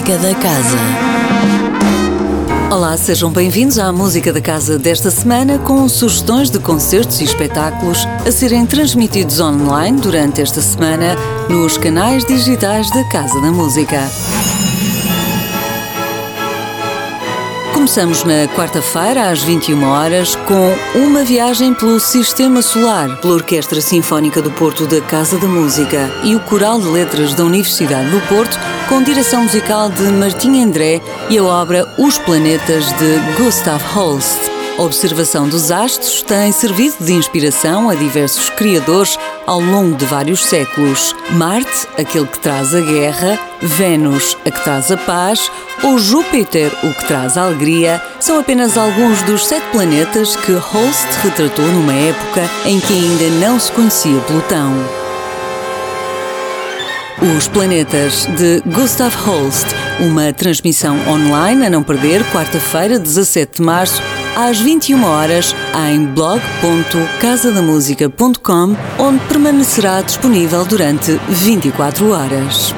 Música da Casa. Olá, sejam bem-vindos à Música da Casa desta semana com sugestões de concertos e espetáculos a serem transmitidos online durante esta semana nos canais digitais da Casa da Música. Começamos na quarta-feira, às 21 horas, com uma viagem pelo Sistema Solar, pela Orquestra Sinfónica do Porto da Casa da Música e o Coral de Letras da Universidade do Porto, com direção musical de Martim André e a obra Os Planetas de Gustav Holst. A observação dos astros tem servido de inspiração a diversos criadores ao longo de vários séculos. Marte, aquele que traz a guerra, Vênus, a que traz a paz, ou Júpiter, o que traz a alegria, são apenas alguns dos sete planetas que Holst retratou numa época em que ainda não se conhecia Plutão. Os Planetas de Gustav Holst, uma transmissão online a não perder, quarta-feira, 17 de março, às 21 horas em blog.casadamusica.com, onde permanecerá disponível durante 24 horas.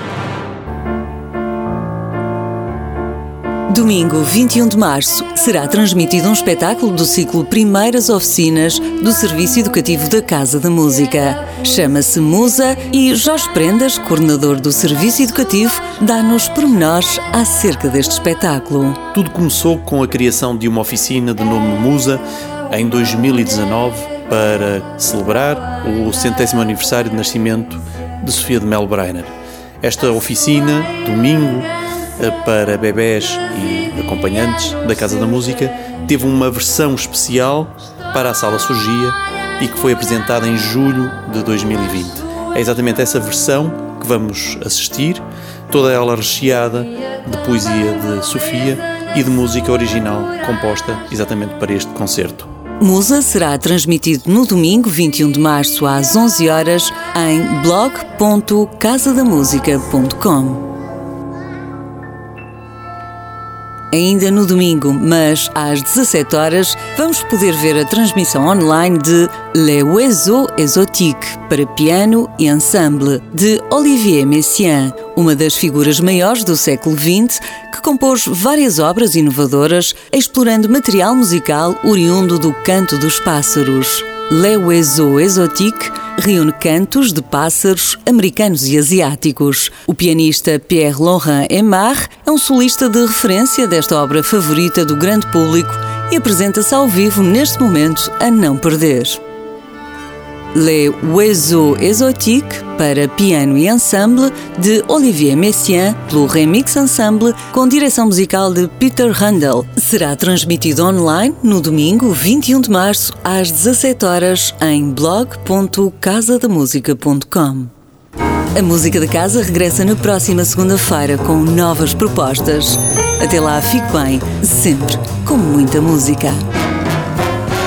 Domingo 21 de março será transmitido um espetáculo do ciclo Primeiras Oficinas do Serviço Educativo da Casa da Música. Chama-se Musa e Jorge Prendas, coordenador do Serviço Educativo, dá-nos pormenores acerca deste espetáculo. Tudo começou com a criação de uma oficina de nome Musa em 2019 para celebrar o centésimo aniversário de nascimento de Sofia de Mel Breiner. Esta oficina, domingo, para bebés e acompanhantes da Casa da Música, teve uma versão especial para a Sala Surgia e que foi apresentada em julho de 2020. É exatamente essa versão que vamos assistir, toda ela recheada de poesia de Sofia e de música original composta exatamente para este concerto. Musa será transmitido no domingo 21 de março às 11 horas em blog.casadamusica.com. ainda no domingo, mas às 17 horas vamos poder ver a transmissão online de Le Oiseau Exotique para piano e ensemble de Olivier Messiaen, uma das figuras maiores do século XX que compôs várias obras inovadoras explorando material musical oriundo do canto dos pássaros. Le Oiseau Exotique reúne cantos de pássaros americanos e asiáticos. O pianista Pierre-Laurent Aimard é um solista de referência desta obra favorita do grande público e apresenta-se ao vivo neste momento a não perder. Les Oiseaux Exotiques para piano e ensemble de Olivier Messiaen pelo Remix Ensemble com direção musical de Peter Handel. Será transmitido online no domingo 21 de março às 17 horas em blog.casadamusica.com. A música da casa regressa na próxima segunda-feira com novas propostas. Até lá, fique bem, sempre com muita música.